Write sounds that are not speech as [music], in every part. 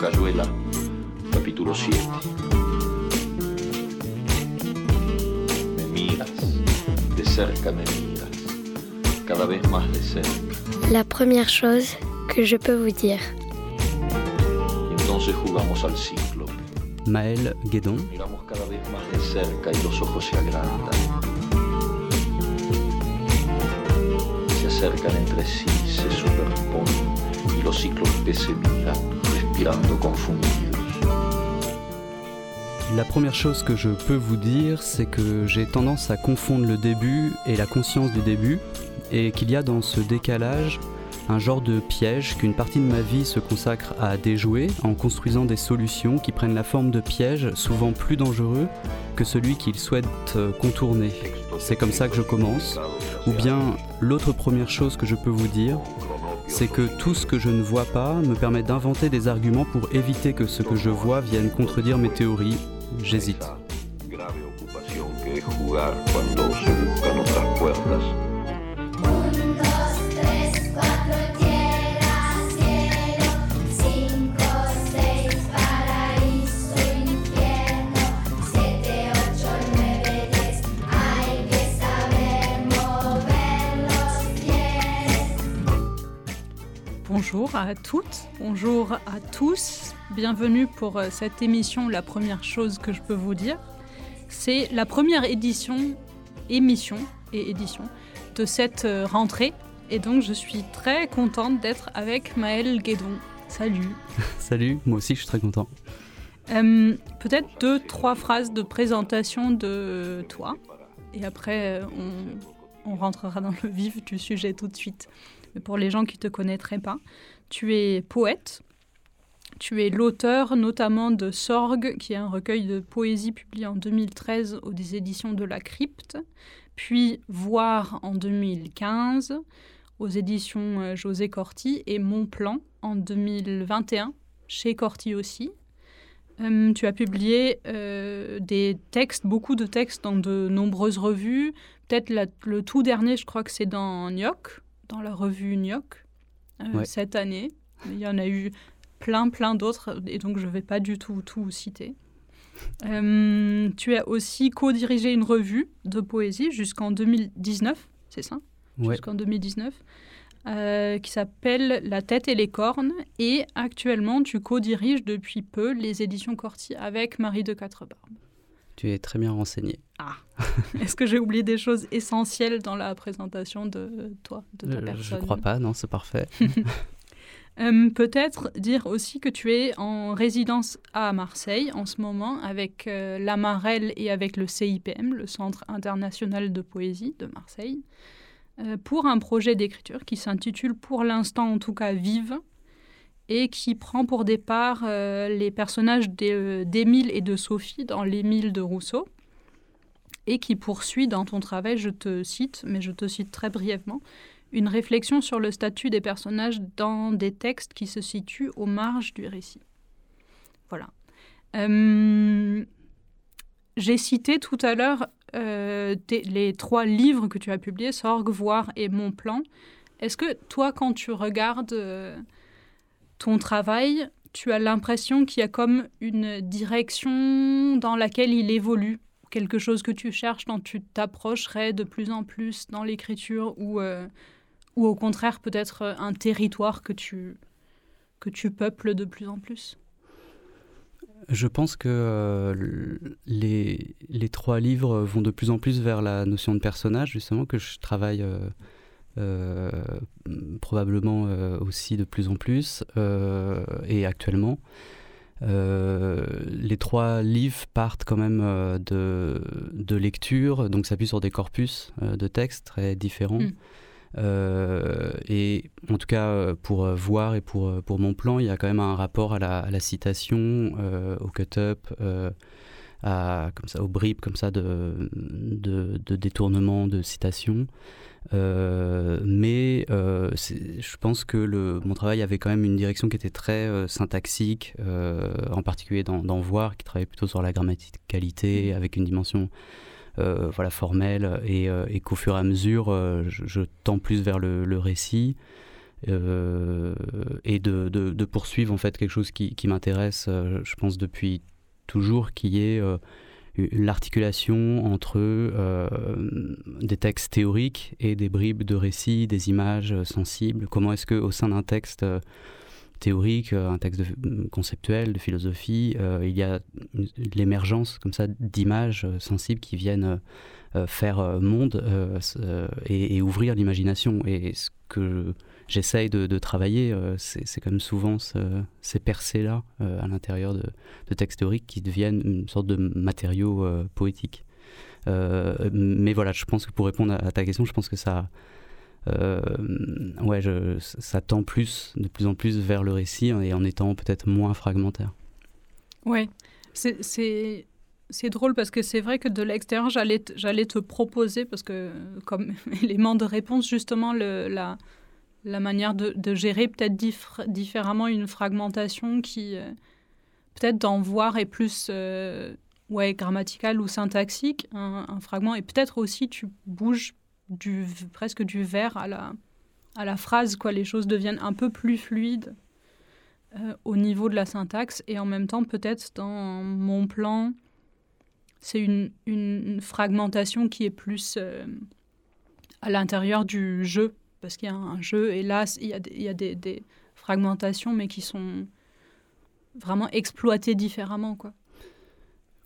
Cayuela, capítulo 7. Me miras, de cerca me miras, cada vez más de cerca. La première chose que je peux vous dire. Entonces jugamos al ciclo. Maël Guédon, Miramos cada vez más de cerca y los ojos se agrandan. Se acercan entre sí, se superponen y los ciclos que se miran, la première chose que je peux vous dire, c'est que j'ai tendance à confondre le début et la conscience du début, et qu'il y a dans ce décalage un genre de piège qu'une partie de ma vie se consacre à déjouer en construisant des solutions qui prennent la forme de pièges souvent plus dangereux que celui qu'il souhaite euh, contourner. C'est comme ça que je commence. Ou bien l'autre première chose que je peux vous dire, c'est que tout ce que je ne vois pas me permet d'inventer des arguments pour éviter que ce que je vois vienne contredire mes théories. J'hésite. Bonjour à toutes, bonjour à tous. Bienvenue pour euh, cette émission. La première chose que je peux vous dire, c'est la première édition, émission et édition de cette euh, rentrée. Et donc, je suis très contente d'être avec Maël Guédon. Salut. [laughs] Salut, moi aussi je suis très content. Euh, Peut-être deux, trois phrases de présentation de toi. Et après, on, on rentrera dans le vif du sujet tout de suite. Pour les gens qui ne te connaîtraient pas, tu es poète. Tu es l'auteur notamment de Sorgue, qui est un recueil de poésie publié en 2013 aux éditions de la Crypte, puis Voir en 2015 aux éditions euh, José Corti et Mon Plan en 2021 chez Corti aussi. Euh, tu as publié euh, des textes, beaucoup de textes dans de nombreuses revues. Peut-être le tout dernier, je crois que c'est dans Nyoc, dans la revue Nyoc, euh, Ouais. cette année. Il y en a eu plein, plein d'autres, et donc je ne vais pas du tout tout citer. Euh, tu as aussi co-dirigé une revue de poésie jusqu'en 2019, c'est ça? Ouais. Jusqu'en 2019, euh, qui s'appelle La tête et les cornes. Et actuellement, tu co-diriges depuis peu les éditions Corti avec Marie de Quatre-Barbes. Tu es très bien renseigné. [laughs] Est-ce que j'ai oublié des choses essentielles dans la présentation de toi, de ta Euh, personne? je crois pas, non, c'est parfait. [laughs] Euh, Peut-être dire aussi que tu es en résidence à Marseille en ce moment avec euh, l'Amarelle et avec le CIPM, le Centre international de poésie de Marseille, euh, pour un projet d'écriture qui s'intitule pour l'instant en tout cas Vive et qui prend pour départ euh, les personnages d'É- d'Émile et de Sophie dans l'Émile de Rousseau et qui poursuit dans ton travail, je te cite, mais je te cite très brièvement, une réflexion sur le statut des personnages dans des textes qui se situent aux marges du récit. Voilà. Euh, J'ai cité tout à l'heure euh, les trois livres que tu as publiés, Sorgue, Voir et Mon Plan. Est-ce que toi, quand tu regardes euh, ton travail, tu as l'impression qu'il y a comme une direction dans laquelle il évolue. Quelque chose que tu cherches, dont tu t'approcherais de plus en plus dans l'écriture ou, euh, ou au contraire peut-être euh, un territoire que tu, que tu peuples de plus en plus? Je pense que euh, les, les trois livres vont de plus en plus vers la notion de personnage, justement, que je travaille probablement euh, aussi de plus en plus, euh, et actuellement. Euh, les trois livres partent quand même euh, de, de lecture, donc s'appuient sur des corpus euh, de textes très différents. Mm. Euh, et en tout cas, euh, pour euh, voir et pour, euh, pour mon plan, il y a quand même un rapport à la, à la citation, euh, au cut-up, euh, à, comme ça, au bribes comme ça de, de, de détournement de citation. Euh, mais euh, je pense que le, mon travail avait quand même une direction qui était très euh, syntaxique, en particulier dans, dans Voir, qui travaillait plutôt sur la grammaticalité, avec une dimension euh, voilà, formelle, et, euh, et qu'au fur et à mesure, euh, je, je tends plus vers le, le récit. et de, de- de poursuivre en fait quelque chose qui, qui m'intéresse, je pense depuis toujours, qui est l'articulation entre euh, des textes théoriques et des bribes de récits, des images euh, sensibles. Comment est-ce que au sein d'un texte euh, théorique, un texte de- conceptuel, de philosophie, il y a l'émergence comme ça d'images sensibles qui viennent faire monde et ouvrir l'imagination. Et ce que j'essaye de, travailler, euh, c'est comme souvent ce- ces percées-là euh, à l'intérieur de, textes théoriques qui deviennent une sorte de matériaux euh, poétiques. Euh, mais voilà, je pense que pour répondre à, ta question, je pense que ça, ouais, ça tend plus, de plus en plus vers le récit et en étant peut-être moins fragmentaire. Ouais, c'est- c'est drôle parce que c'est vrai que de l'extérieur, j'allais te- proposer, parce que comme [laughs] élément de réponse, justement, le, la, la manière de, gérer peut-être dif- différemment une fragmentation qui, euh, peut-être d'en voir est plus euh, grammaticale ou syntaxique, un, fragment, et peut-être aussi tu bouges du, presque du vers à la, à la phrase, quoi. les choses deviennent un peu plus fluides euh, au niveau de la syntaxe. Et en même temps peut-être dans mon plan c'est une, une- une fragmentation qui est plus euh, à l'intérieur du jeu parce qu'il y a un jeu et là il y a, des, des, fragmentations mais qui sont vraiment exploitées différemment quoi.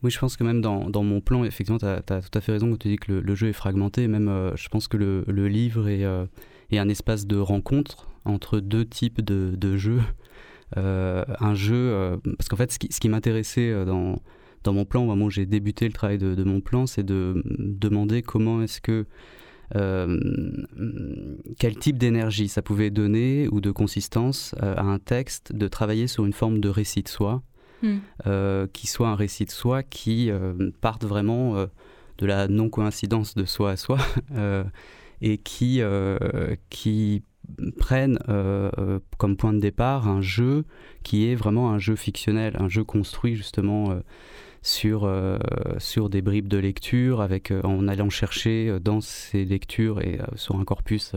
Oui, je pense que même dans, mon plan, effectivement, tu as, tout à fait raison quand tu dis que le, jeu est fragmenté. Même, euh, je pense que le, livre est, euh, est un espace de rencontre entre deux types de, jeux. [laughs] Euh, un jeu, parce qu'en fait, ce qui, m'intéressait dans, dans mon plan, au moment où j'ai débuté le travail de, mon plan, c'est de me demander comment est-ce que. Euh, quel type d'énergie ça pouvait donner ou de consistance euh, à un texte de travailler sur une forme de récit de soi Hmm. euh, qui soit un récit de soi qui parte vraiment de la non-coïncidence de soi à soi [laughs] et qui, qui prennent euh, euh, comme point de départ un jeu qui est vraiment un jeu fictionnel, un jeu construit justement euh, sur, euh, sur des bribes de lecture, avec, euh, en allant chercher euh, dans ces lectures et sur un corpus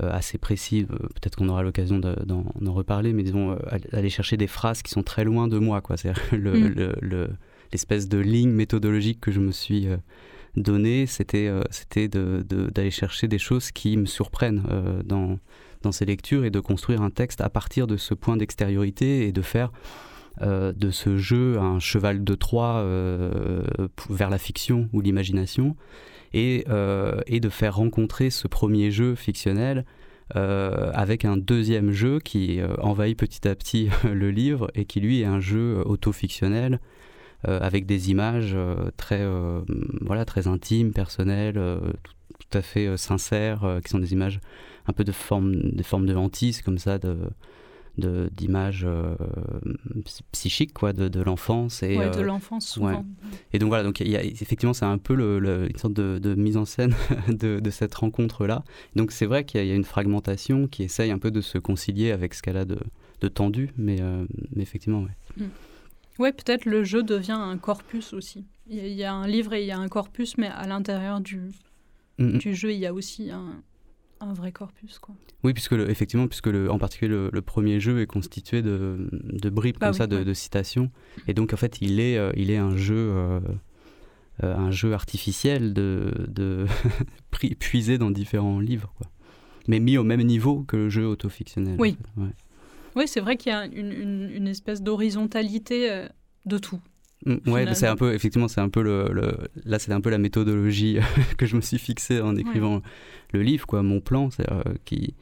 assez précis, peut-être qu'on aura l'occasion de- d'en reparler, mais disons, aller- chercher des phrases qui sont très loin de moi, quoi. [laughs] Le- Mm. le- le- l'espèce de ligne méthodologique que je me suis donnée, c'était euh, c'était de- de- d'aller chercher des choses qui me surprennent euh, dans, dans ces lectures et de construire un texte à partir de ce point d'extériorité et de faire de ce jeu un cheval de Troie euh, vers la fiction ou l'imagination et, euh, et de faire rencontrer ce premier jeu fictionnel euh, avec un deuxième jeu qui euh, envahit petit à petit le livre et qui lui est un jeu auto-fictionnel euh, avec des images euh, très, euh, voilà, très intimes, personnelles, euh, tout, à fait euh, sincères, euh, qui sont des images un peu de forme, des formes de hantises comme ça, d'images euh, psy- psychiques quoi de, de l'enfance et Ouais, euh, de l'enfance souvent. et donc voilà, donc y a, effectivement, c'est un peu le, le- une sorte de, de mise en scène [laughs] de, de cette rencontre-là. Donc c'est vrai qu'il y, a- il y a une fragmentation qui essaye un peu de se concilier avec ce qu'elle a de, de tendu, mais, euh, mais effectivement, ouais. Ouais, peut-être le jeu devient un corpus aussi. Il y, a, il y a un livre et il y a un corpus, mais à l'intérieur du, Mm, mm. du jeu, il y a aussi un, un vrai corpus. Quoi. Oui, puisque le, effectivement, puisque le, en particulier le, le premier jeu est constitué de, de bribes Ah comme oui, ça, de, ouais. de citations, et donc en fait, il est, euh, il est un jeu. euh, euh, un jeu artificiel de, de [laughs] puisé dans différents livres, quoi. mais mis au même niveau que le jeu autofictionnel. Oui. en fait, ouais. Oui, c'est vrai qu'il y a une, une- une espèce d'horizontalité de tout. Mm, Ouais, finalement. c'est un peu, effectivement, c'est un peu le, le- là, c'est un peu la méthodologie [laughs] que je me suis fixée en écrivant le livre, quoi, mon plan, c'est euh, qui,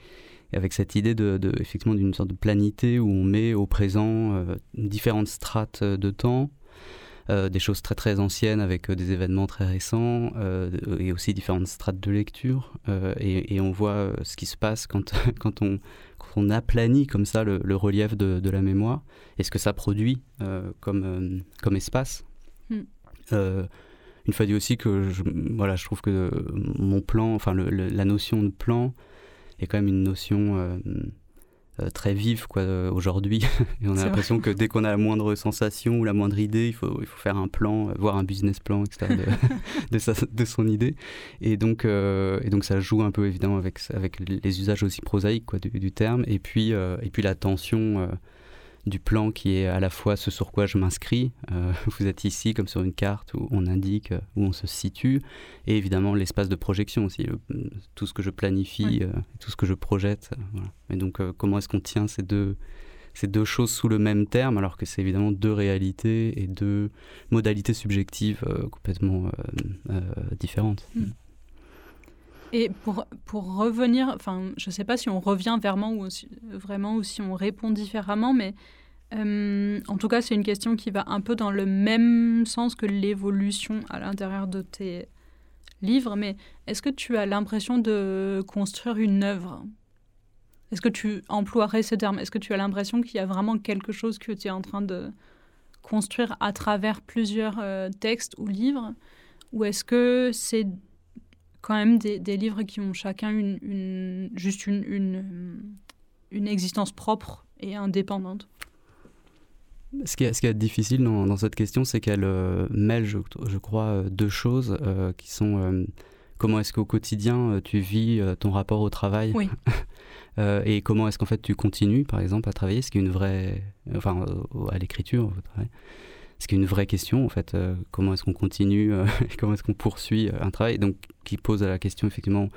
avec cette idée de, de- effectivement, d'une sorte de planité où on met au présent euh, différentes strates de temps, euh, des choses très très anciennes avec euh, des événements très récents et aussi différentes strates de lecture et, et on voit ce qui se passe quand, [laughs] quand, on, quand on aplanit comme ça le, le relief de, de la mémoire et ce que ça produit euh, comme, euh, comme espace. Mm. Euh, une fois dit aussi que je, voilà, je trouve que mon plan, enfin le- le- la notion de plan est quand même une notion euh, très vives quoi, euh, aujourd'hui. [laughs] et on a l'impression que dès qu'on a la moindre sensation ou la moindre idée, il faut, il faut faire un plan, euh, voir un business plan, etc. de, [laughs] de, sa- de son idée. Et donc, euh, et donc ça joue un peu évidemment avec, avec les usages aussi prosaïques quoi, du, du terme. Et puis, euh, et puis la tension euh, du plan qui est à la fois ce sur quoi je m'inscris. Euh, [laughs] vous êtes ici comme sur une carte où on indique euh, où on se situe. Et évidemment l'espace de projection aussi, le- tout ce que je planifie, Oui. euh, tout ce que je projette. voilà. Et donc euh, comment est-ce qu'on tient ces deux, ces deux choses sous le même terme alors que c'est évidemment deux réalités et deux modalités subjectives complètement différentes. Et pour, pour revenir, enfin, je ne sais pas si on revient vraiment ou, si, on répond différemment, mais euh, en tout cas, c'est une question qui va un peu dans le même sens que l'évolution à l'intérieur de tes livres. Mais est-ce que tu as l'impression de construire une œuvre? Est-ce que tu emploierais ce terme? Est-ce que tu as l'impression qu'il y a vraiment quelque chose que tu es en train de construire à travers plusieurs euh, textes ou livres? Ou est-ce que c'est quand même des, des livres qui ont chacun une, une- juste une, une, une existence propre et indépendante. Ce qui est, ce qui est difficile dans, dans cette question, c'est qu'elle euh, mêle, je, je crois, euh, deux choses euh, qui sont euh, comment est-ce qu'au quotidien euh, tu vis euh, ton rapport au travail Oui. [laughs] Euh, et comment est-ce qu'en fait tu continues, par exemple, à travailler, ce qui est une vraie, enfin, euh, à l'écriture, au travail. Ce qui est une vraie question en fait. euh, comment est-ce qu'on continue, euh, [laughs] comment est-ce qu'on poursuit euh, un travail, donc qui pose la question effectivement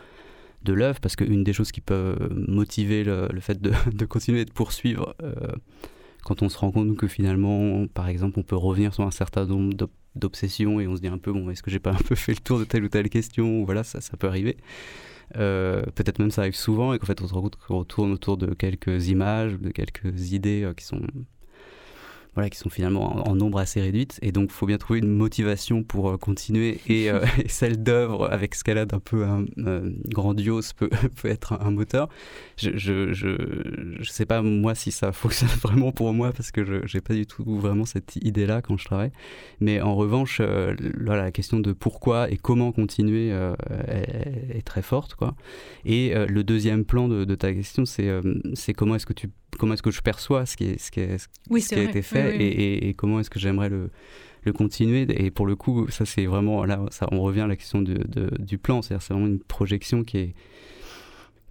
de l'œuvre, parce qu'une des choses qui peut motiver le, fait [laughs] de, continuer et de poursuivre, quand on se rend compte que finalement, par exemple, on peut revenir sur un certain nombre d'obsessions et on se dit un peu, bon, est-ce que j'ai pas un peu fait le tour de telle ou telle question Voilà, ça, ça peut arriver. Peut-être même ça arrive souvent et qu'en fait on se rend compte qu'on tourne autour de quelques images, de quelques idées qui sont voilà, qui sont finalement en, en nombre assez réduite. Et donc, il faut bien trouver une motivation pour euh, continuer. Et, euh, [laughs] et celle d'œuvre, avec a d'un peu hein, euh, grandiose, peut, [laughs] peut être un, un moteur. Je ne je, je, je sais pas, moi, si ça fonctionne [laughs] vraiment pour moi, parce que je n'ai pas du tout vraiment cette idée-là quand je travaille. Mais en revanche, euh, voilà, la question de pourquoi et comment continuer euh, est, est très forte. Quoi. Et le deuxième plan de, de ta question, c'est c'est comment est-ce que tu comment est-ce que je perçois ce qui, est, ce qui, est, Oui, ce c'est qui a été fait Oui, oui, et, comment est-ce que j'aimerais le, le continuer. Et pour le coup, ça c'est vraiment, là, ça, on revient à la question de, de- du plan, c'est-à-dire c'est vraiment une projection qui est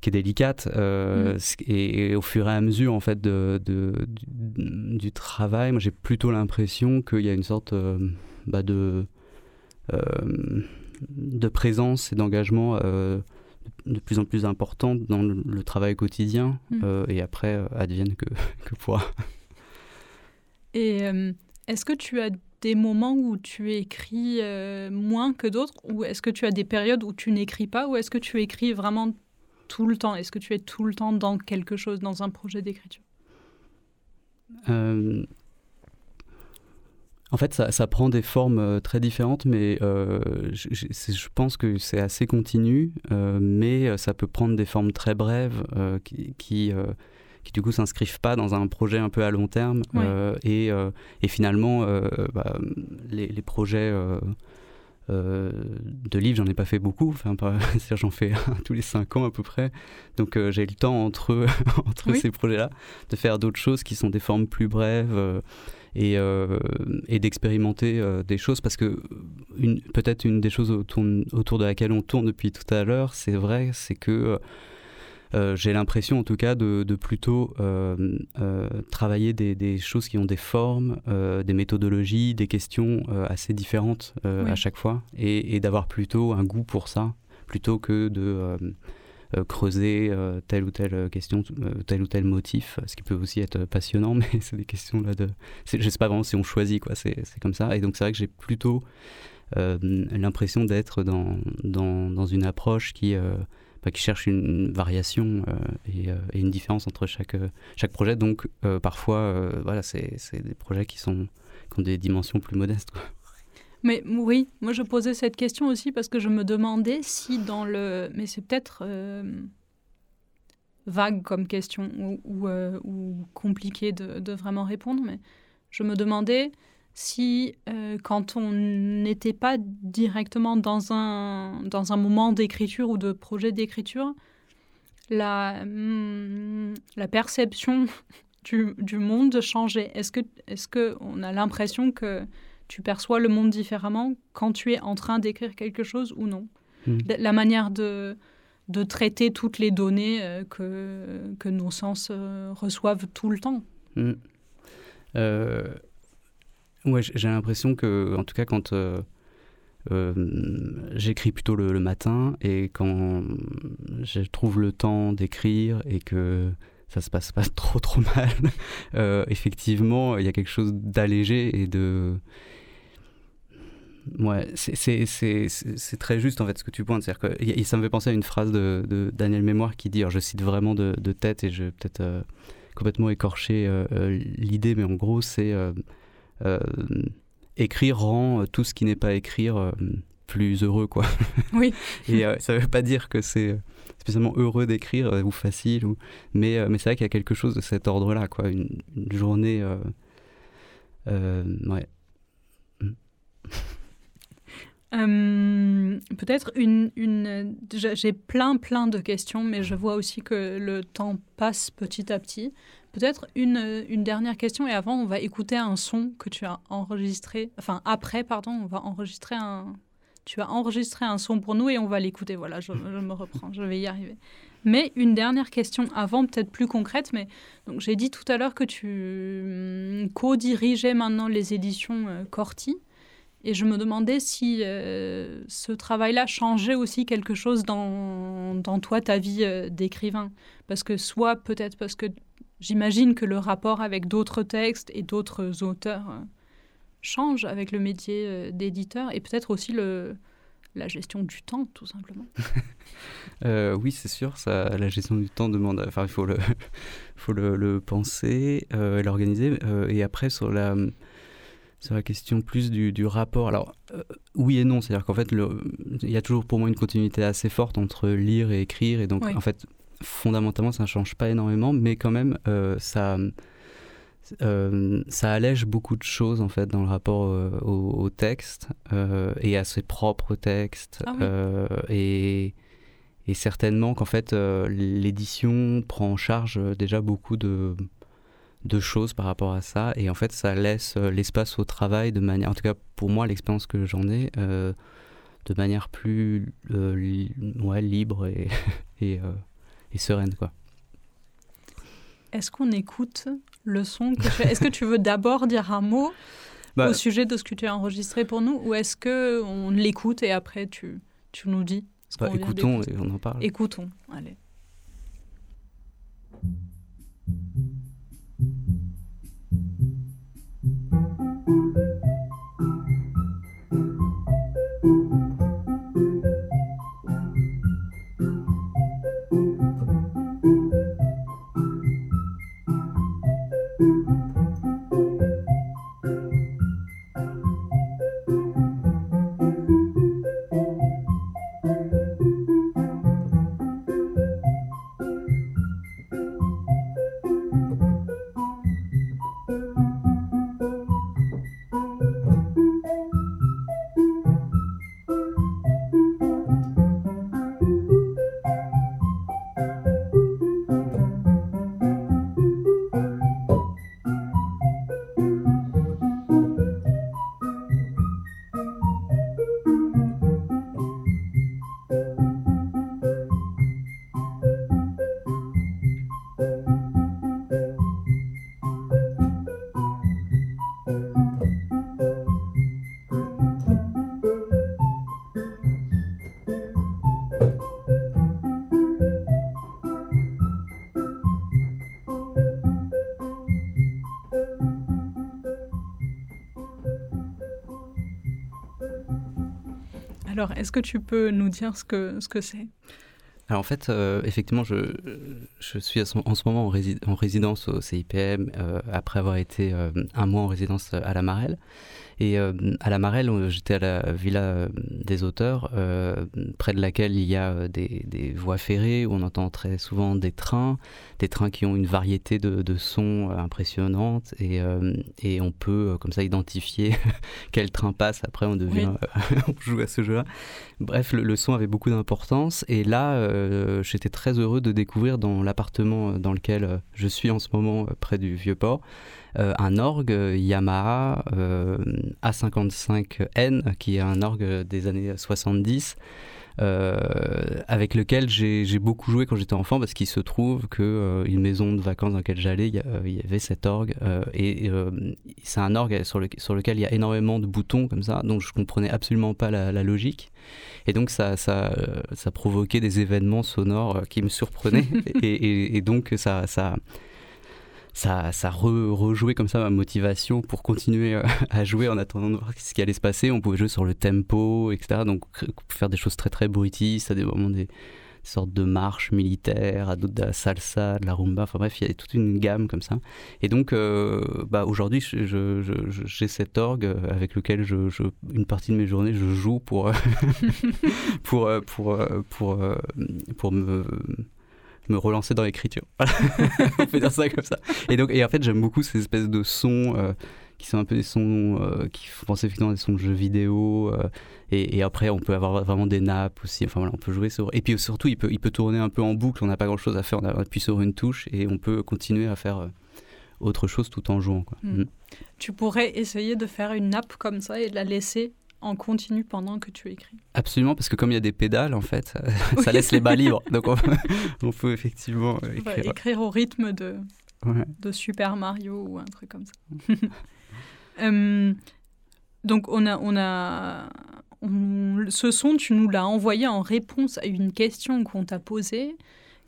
qui est délicate euh, Mm. et, et au fur et à mesure en fait de, de- du, du travail moi j'ai plutôt l'impression qu'il y a une sorte euh, bah, de euh, de présence et d'engagement de plus en plus importante dans le, le travail quotidien Mm. euh, et après euh, advienne que, [laughs] que pourra. Et euh, est-ce que tu as des moments où tu écris moins que d'autres? Ou est-ce que tu as des périodes où tu n'écris pas? Ou est-ce que tu écris vraiment tout le temps? Est-ce que tu es tout le temps dans quelque chose, dans un projet d'écriture? En fait, ça, ça prend des formes euh, très différentes, mais euh, je, je- c'est- je pense que c'est assez continu, euh, mais ça peut prendre des formes très brèves euh, qui, qui, qui, du coup s'inscrivent pas dans un projet un peu à long terme. Ouais. Et, et finalement, bah, les, les projets euh, de livres, j'en ai pas fait beaucoup. Enfin, pas- [laughs] c'est-à-dire, j'en fais un tous les cinq ans à peu près. Donc euh, j'ai le temps entre, [laughs] entre Oui. ces projets-là de faire d'autres choses qui sont des formes plus brèves euh, et, euh, et d'expérimenter des choses parce que peut-être une des choses autour, autour de laquelle on tourne depuis tout à l'heure, c'est vrai, c'est que j'ai l'impression en tout cas de, de plutôt euh, euh, travailler des, des choses qui ont des formes, euh, des méthodologies, des questions euh, assez différentes euh, Oui. à chaque fois et, et d'avoir plutôt un goût pour ça plutôt que de euh, euh, creuser euh, telle ou telle question, euh, tel ou tel motif, ce qui peut aussi être passionnant, [laughs] mais c'est des questions là de. Je sais pas vraiment si on choisit, quoi, c'est c'est comme ça. Et donc c'est vrai que j'ai plutôt euh, l'impression d'être dans, dans, dans une approche qui, qui cherche une variation euh, et, euh, et une différence entre chaque, euh, chaque projet. Donc parfois, voilà, c'est des projets qui, sont, qui ont des dimensions plus modestes. Mais oui, moi je posais cette question aussi parce que je me demandais si dans le... Mais c'est peut-être vague comme question ou, ou, compliqué de vraiment répondre, mais je me demandais si euh, quand on n'était pas directement dans un, dans un moment d'écriture ou de projet d'écriture, la, hum, la perception [laughs] du, du monde changer Est-ce que est-ce que on a l'impression que tu perçois le monde différemment quand tu es en train d'écrire quelque chose ou non? Mm. La- manière de de traiter toutes les données euh, que, que nos sens euh, reçoivent tout le temps. Mm. Euh, ouais, j'ai l'impression que, en tout cas, quand euh, euh, j'écris plutôt le, le matin et quand je trouve le temps d'écrire et que ça se passe pas [laughs] trop trop mal, euh, effectivement, il y a quelque chose d'allégé et de Ouais, c'est- très juste en fait ce que tu pointes. Que ça me fait penser à une phrase de, Daniel Mémoire qui dit, je cite vraiment de, de tête et je vais peut-être euh, complètement écorcher euh, euh, l'idée, mais en gros c'est euh, euh, écrire rend euh, tout ce qui n'est pas écrire euh, plus heureux quoi. [laughs] Oui. [laughs] et euh, ça veut pas dire que c'est euh, spécialement heureux d'écrire euh, ou facile, ou... mais, euh, mais c'est vrai qu'il y a quelque chose de cet ordre-là, quoi. Une, une journée. euh, euh, ouais. Euh, [laughs] Peut-être une, une j'ai plein plein de questions, mais je vois aussi que le temps passe petit à petit. Peut-être une, une dernière question et avant on va écouter un son que tu as enregistré. Enfin après pardon, on va enregistrer un. Tu as enregistré un son pour nous et on va l'écouter. Voilà, je, me reprends, je vais y arriver. Mais une dernière question avant, peut-être plus concrète, mais donc j'ai dit tout à l'heure que tu hum, co-dirigeais maintenant les éditions euh, Corti. Et je me demandais si euh, ce travail-là changeait aussi quelque chose dans, toi, ta vie euh, d'écrivain. Parce que soit peut-être parce que j'imagine que le rapport avec d'autres textes et d'autres auteurs euh, change avec le métier euh, d'éditeur et peut-être aussi le, la gestion du temps, tout simplement. [laughs] Euh, oui, c'est sûr, ça, la gestion du temps demande. Enfin, il faut le, [laughs] faut le, le penser, euh, et l'organiser. euh, et après, sur la, sur la question plus du, du rapport. Alors, oui et non. C'est-à-dire qu'en fait, il y a toujours pour moi une continuité assez forte entre lire et écrire. Et donc, Oui. en fait, fondamentalement, ça ne change pas énormément. Mais quand même, euh, ça. euh, ça allège beaucoup de choses en fait dans le rapport euh, au, au texte et à ses propres textes Ah oui. et, et certainement qu'en fait l'édition prend en charge déjà beaucoup de, de choses par rapport à ça et en fait ça laisse l'espace au travail de manière en tout cas pour moi l'expérience que j'en ai de manière plus li- ouais, libre et, [laughs] et, et sereine quoi. Est-ce qu'on écoute le son que tu as Est-ce que tu veux d'abord dire un mot [laughs] Bah, au sujet de ce que tu as enregistré pour nous ou est-ce que on l'écoute et après tu, tu nous dis ce bah, écoutons et on en parle. Écoutons, allez. Alors, est-ce que tu peux nous dire ce que ce que c'est? Alors en fait, euh, effectivement, je, je suis en ce moment en, rési- en résidence au CIPM euh, après avoir été euh, un mois en résidence à la Marelle. Et euh, à la Marelle, euh, j'étais à la villa euh, des auteurs, euh, près de laquelle il y a euh, des, des voies ferrées où on entend très souvent des trains, des trains qui ont une variété de, de sons euh, impressionnantes et, euh, et on peut euh, comme ça identifier [laughs] quel train passe. Après, on devient, [laughs] on joue à ce jeu-là. Bref, le, le son avait beaucoup d'importance et là, euh, euh, j'étais très heureux de découvrir dans l'appartement dans lequel euh, je suis en ce moment, euh, près du Vieux-Port, euh, un orgue euh, Yamaha euh, A55N, qui est un orgue des années 70. Euh, avec lequel j'ai beaucoup joué quand j'étais enfant parce qu'il se trouve que euh, une maison de vacances dans laquelle j'allais, il y, euh, y avait cet orgue euh, et euh, c'est un orgue sur, le- sur lequel il y a énormément de boutons comme ça, donc je comprenais absolument pas la, la logique. Et donc ça, ça, ça provoquait des événements sonores qui me surprenaient. [laughs] Et, et- et donc ça, ça, ça, ça re- rejouait comme ça ma motivation pour continuer euh, à jouer en attendant de voir ce qui allait se passer. On pouvait jouer sur le tempo, etc. Donc faire des choses très très bruitistes, à des moments des, sortes de marches militaires, à d'autres de la salsa, de la rumba. Enfin bref, il y a toute une gamme comme ça. Et donc euh, bah, aujourd'hui, je- je- je- j'ai cet orgue euh, avec lequel je, une partie de mes journées, je joue pour, [laughs] pour, pour, pour, euh, pour me me relancer dans l'écriture. Voilà. [laughs] On peut dire ça comme ça. Et donc, et en fait, j'aime beaucoup ces espèces de sons euh, qui sont un peu des sons euh, qui font penser effectivement à des sons de jeux vidéo. euh, et, et après, on peut avoir vraiment des nappes aussi. Enfin voilà, on peut jouer sur. Et puis surtout, il peut, il peut tourner un peu en boucle. On n'a pas grand chose à faire. On appuie sur une touche et on peut continuer à faire autre chose tout en jouant. Quoi. Mm. Mm. Tu pourrais essayer de faire une nappe comme ça et de la laisser en continu pendant que tu écris. Absolument, parce que comme il y a des pédales, en fait, ça [laughs] laisse les bas libres. [laughs] Donc on peut, on peut effectivement euh, écrire. écrire au rythme de, Ouais. de Super Mario ou un truc comme ça. [laughs] Euh, donc on a, on a, on- ce son, tu nous l'as envoyé en réponse à une question qu'on t'a posée,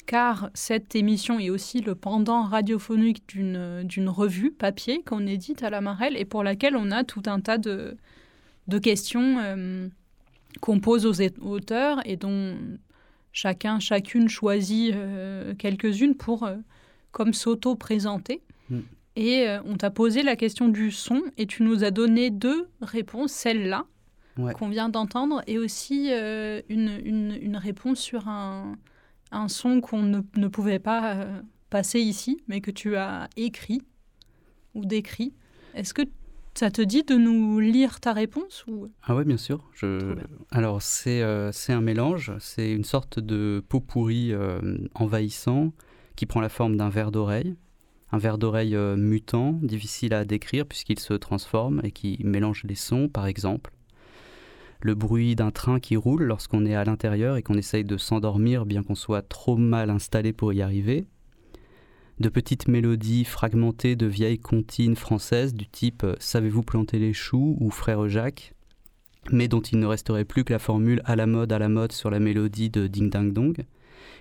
car cette émission est aussi le pendant radiophonique d'une d'une revue papier qu'on édite à la Marelle et pour laquelle on a tout un tas de, de questions euh, qu'on pose aux auteurs et dont chacun, chacune choisit euh, quelques-unes pour euh, comme s'auto-présenter. Mm. Et on t'a posé la question du son et tu nous as donné deux réponses, celle-là Ouais. qu'on vient d'entendre et aussi une, une, une réponse sur un, un son qu'on ne, ne pouvait pas passer ici, mais que tu as écrit ou décrit. Est-ce que ça te dit de nous lire ta réponse ou... Ah ouais, bien sûr. Je... Trop bien. Alors, c'est euh, c'est un mélange. C'est une sorte de pot pourri euh, envahissant qui prend la forme d'un verre d'oreille. Un verre d'oreille euh, mutant, difficile à décrire puisqu'il se transforme et qui mélange les sons, par exemple. Le bruit d'un train qui roule lorsqu'on est à l'intérieur et qu'on essaye de s'endormir bien qu'on soit trop mal installé pour y arriver. De petites mélodies fragmentées de vieilles comptines françaises du type euh, Savez-vous planter les choux ou Frère Jacques mais dont il ne resterait plus que la formule à la mode, à la mode sur la mélodie de Ding Dang Dong,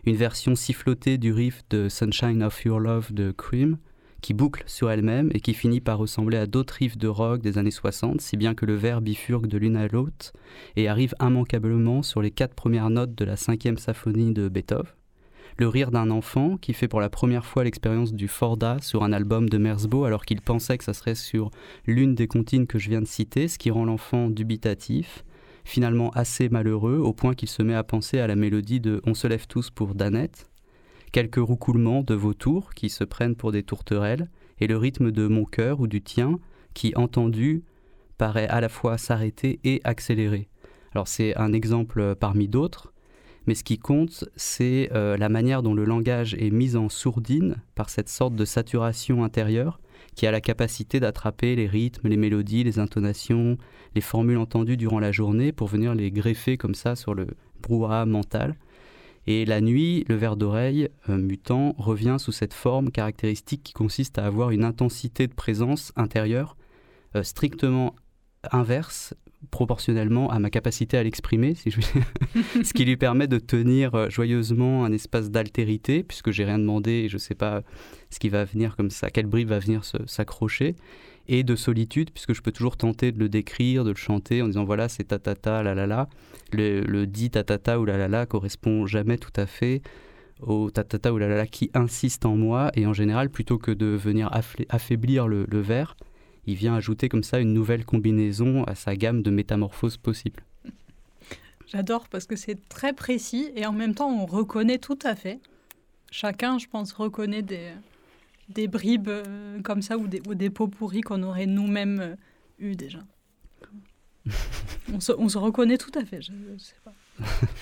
une version sifflotée du riff de Sunshine of Your Love de Cream, qui boucle sur elle-même et qui finit par ressembler à d'autres riffs de rock des années 60, si bien que le verre bifurque de l'une à l'autre et arrive immanquablement sur les quatre premières notes de la cinquième symphonie de Beethoven. Le rire d'un enfant qui fait pour la première fois l'expérience du Forda sur un album de Merzbow alors qu'il pensait que ça serait sur l'une des comptines que je viens de citer, ce qui rend l'enfant dubitatif, finalement assez malheureux, au point qu'il se met à penser à la mélodie de On se lève tous pour Danette, quelques roucoulements de vautours qui se prennent pour des tourterelles, et le rythme de mon cœur ou du tien, qui, entendu, paraît à la fois s'arrêter et accélérer. Alors c'est un exemple parmi d'autres, mais ce qui compte, c'est euh, la manière dont le langage est mis en sourdine par cette sorte de saturation intérieure qui a la capacité d'attraper les rythmes, les mélodies, les intonations, les formules entendues durant la journée pour venir les greffer comme ça sur le brouhaha mental. Et la nuit, le verre d'oreille euh, mutant revient sous cette forme caractéristique qui consiste à avoir une intensité de présence intérieure euh, strictement inverse proportionnellement à ma capacité à l'exprimer, si je puis [laughs] ce qui lui permet de tenir euh, joyeusement un espace d'altérité, puisque j'ai rien demandé et je ne sais pas ce qui va venir comme ça, quel bribe va venir s'accrocher, et de solitude, puisque je peux toujours tenter de le décrire, de le chanter en disant voilà, c'est ta ta ta, la la la. Le, le dit ta ta ta ou la la la correspond jamais tout à fait au ta ta ta ou la la la qui insiste en moi, et en général, plutôt que de venir affaiblir le, le vers, il vient ajouter comme ça une nouvelle combinaison à sa gamme de métamorphoses possibles. J'adore parce que c'est très précis et en même temps on reconnaît tout à fait. Chacun, je pense, reconnaît des, des bribes euh, comme ça ou des, ou des pots pourris qu'on aurait nous-mêmes eu déjà. [laughs] on, se, on se reconnaît tout à fait, je, je sais pas.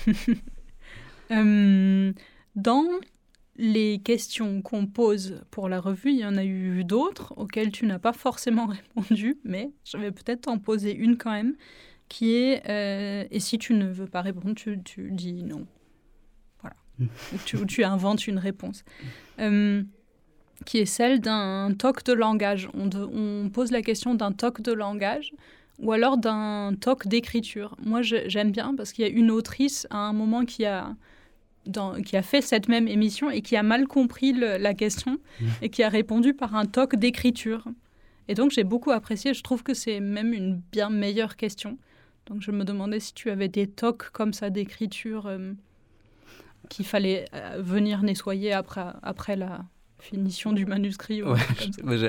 [laughs] Euh, dans les questions qu'on pose pour la revue, il y en a eu d'autres auxquelles tu n'as pas forcément [laughs] répondu, mais je vais peut-être t'en poser une quand même, qui est, euh, et si tu ne veux pas répondre, tu, dis non. Voilà. ou, tu, inventes une réponse. Euh, qui est celle d'un toc de langage. On, on pose la question d'un toc de langage ou alors d'un toc d'écriture. Moi, j'aime bien parce qu'il y a une autrice à un moment qui a, dans- qui a fait cette même émission et qui a mal compris le- la question et qui a répondu par un toc d'écriture. Et donc, j'ai beaucoup apprécié. Je trouve que c'est même une bien meilleure question. Donc, je me demandais si tu avais des tocs comme ça d'écriture euh, qu'il fallait euh, venir nettoyer après, après la finition du manuscrit. Ouais,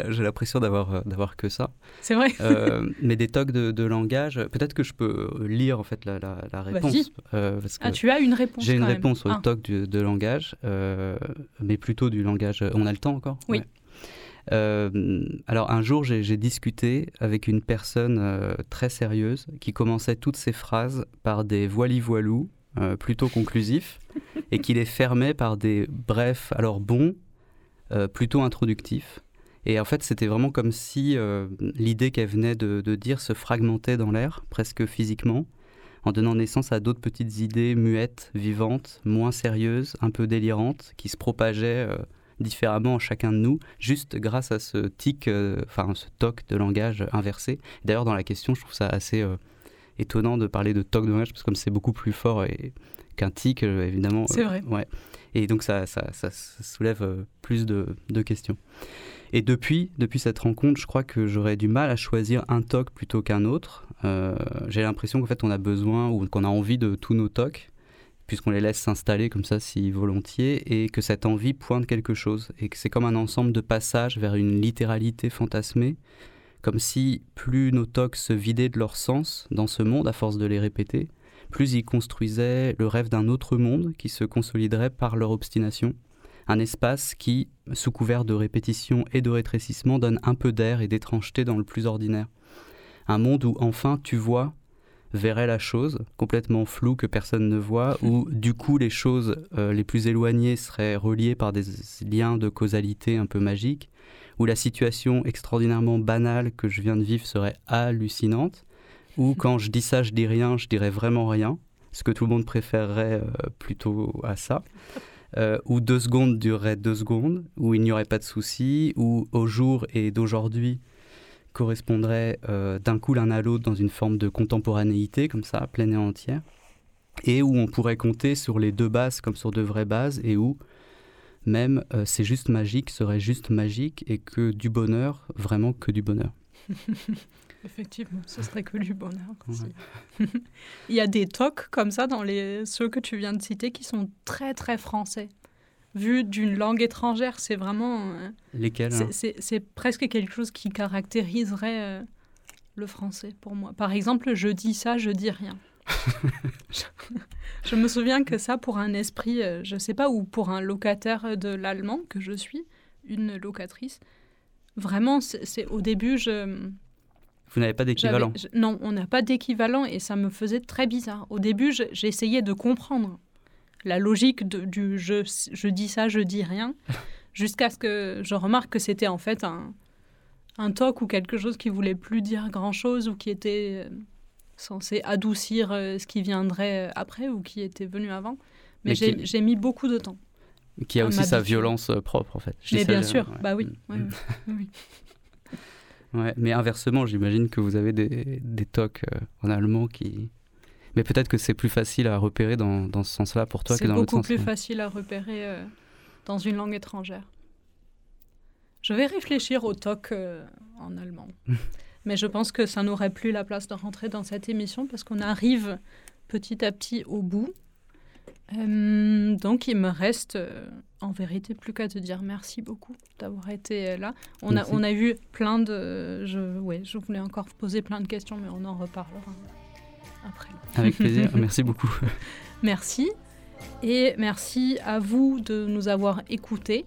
J'ai l'impression d'avoir euh, d'avoir que ça. C'est vrai Euh, [laughs] mais des tocs de, de langage, peut-être que je peux lire en fait la, la, la réponse. Vas-y. euh, parce que Ah, tu as une réponse J'ai une même. réponse au Ah. toc du- de langage, euh, mais plutôt du langage. On a le temps encore? Oui. Ouais. Euh, alors un jour, j'ai discuté avec une personne euh, très sérieuse qui commençait toutes ses phrases par des voili-voilou euh, plutôt conclusifs et qui les fermait par des brefs, alors bons, euh, plutôt introductifs. Et en fait, c'était vraiment comme si euh, l'idée qu'elle venait de, dire se fragmentait dans l'air, presque physiquement, en donnant naissance à d'autres petites idées muettes, vivantes, moins sérieuses, un peu délirantes, qui se propageaient euh, différemment en chacun de nous, juste grâce à ce tic, enfin ce toc de langage inversé. D'ailleurs, dans la question, je trouve ça assez étonnant de parler de toc de langage, parce que comme c'est beaucoup plus fort et- qu'un tic, euh, évidemment. C'est euh, vrai. Ouais. Et donc ça, ça, ça- ça soulève euh, plus de, de questions. Et depuis, depuis cette rencontre, je crois que j'aurais du mal à choisir un toc plutôt qu'un autre. Euh, J'ai l'impression qu'en fait, on a besoin ou qu'on a envie de tous nos tocs, puisqu'on les laisse s'installer comme ça si volontiers, et que cette envie pointe quelque chose, et que c'est comme un ensemble de passages vers une littéralité fantasmée, comme si plus nos tocs se vidaient de leur sens dans ce monde à force de les répéter, plus ils construisaient le rêve d'un autre monde qui se consoliderait par leur obstination. Un espace qui, sous couvert de répétition et de rétrécissement, donne un peu d'air et d'étrangeté dans le plus ordinaire. Un monde où enfin tu vois, verrait la chose, complètement floue que personne ne voit, [laughs] où du coup les choses euh, les plus éloignées seraient reliées par des liens de causalité un peu magiques, où la situation extraordinairement banale que je viens de vivre serait hallucinante, où quand je dis ça, je dis rien, je dirais vraiment rien, ce que tout le monde préférerait euh, plutôt à ça. Euh, où deux secondes dureraient deux secondes, où il n'y aurait pas de souci, où au jour et d'aujourd'hui correspondrait euh, d'un coup l'un à l'autre dans une forme de contemporanéité, comme ça, pleine et entière, et où on pourrait compter sur les deux bases comme sur de vraies bases, et où même euh, c'est juste magique serait juste magique, et que du bonheur, vraiment que du bonheur. [laughs] Effectivement, ce serait que du bonheur. Ouais. [laughs] Il y a des tocs comme ça dans les ceux que tu viens de citer qui sont très très français. Vu d'une langue étrangère, c'est vraiment euh, Lesquels c'est- hein? c'est presque quelque chose qui caractériserait euh, le français pour moi. Par exemple, je dis ça, je dis rien. [laughs] je, me souviens que ça, pour un esprit, euh, je sais pas, ou pour un locataire de l'allemand que je suis, une locatrice, vraiment, c'est c'est- au début, je Vous n'avez pas d'équivalent. je- non, on n'a pas d'équivalent et ça me faisait très bizarre. Au début, je- j'essayais de comprendre la logique de- du je, je dis ça, je dis rien, [laughs] jusqu'à ce que je remarque que c'était en fait un, un toc ou quelque chose qui voulait plus dire grand-chose ou qui était euh, censé adoucir euh, ce qui viendrait euh, après ou qui était venu avant. Mais, Mais j'ai qui- j'ai mis beaucoup de temps. Qui a aussi sa violence propre, en fait. Je Mais bien j'ai- sûr, ouais. bah oui. Mm. oui. [laughs] Ouais, mais inversement, j'imagine que vous avez des, des tocs euh, en allemand qui. Mais peut-être que c'est plus facile à repérer dans, dans ce sens-là pour toi que C'est dans l'autre beaucoup sens. plus ouais. facile à repérer euh, dans une langue étrangère. Je vais réfléchir au TOC euh, en allemand. [laughs] Mais je pense que ça n'aurait plus la place de rentrer dans cette émission parce qu'on arrive petit à petit au bout. Euh, donc il me reste euh, en vérité plus qu'à te dire merci beaucoup d'avoir été euh, là. On a, on a eu plein de... Je, ouais, je voulais encore poser plein de questions mais on en reparlera après. Avec [laughs] plaisir, merci beaucoup. [laughs] Merci. Et merci à vous de nous avoir écoutés.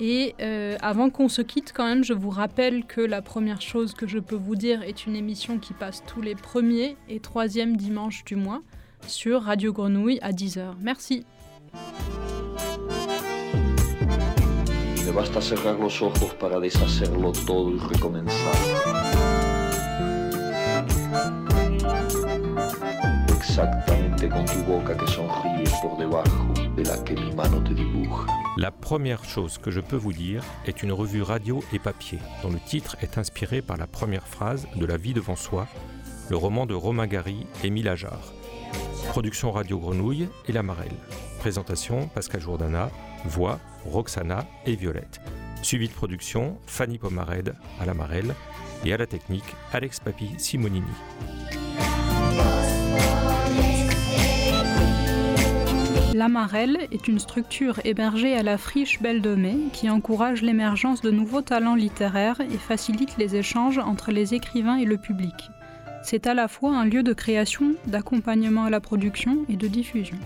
Et euh, avant qu'on se quitte, quand même, je vous rappelle que la première chose que je peux vous dire est une émission qui passe tous les premiers et troisièmes dimanches du mois sur Radio Grenouille à 10h. Merci. Me basta cerrar los ojos para deshacerlo todo y recomenzar. Exactamente con tu boca que sonríe por debajo de la que mi mano te dibuja. La première chose que je peux vous dire est une revue radio et papier, dont le titre est inspiré par la première phrase de La vie devant soi, le roman de Romain Gary et Émile Ajar. Production Radio Grenouille et La Marelle. Présentation Pascal Jourdana, voix Roxana et Violette. Suivi de production Fanny Pomared à La Marelle et à la technique Alex Papi Simonini. L'Amarelle est une structure hébergée à la friche Belle de Mai qui encourage l'émergence de nouveaux talents littéraires et facilite les échanges entre les écrivains et le public. C'est à la fois un lieu de création, d'accompagnement à la production et de diffusion.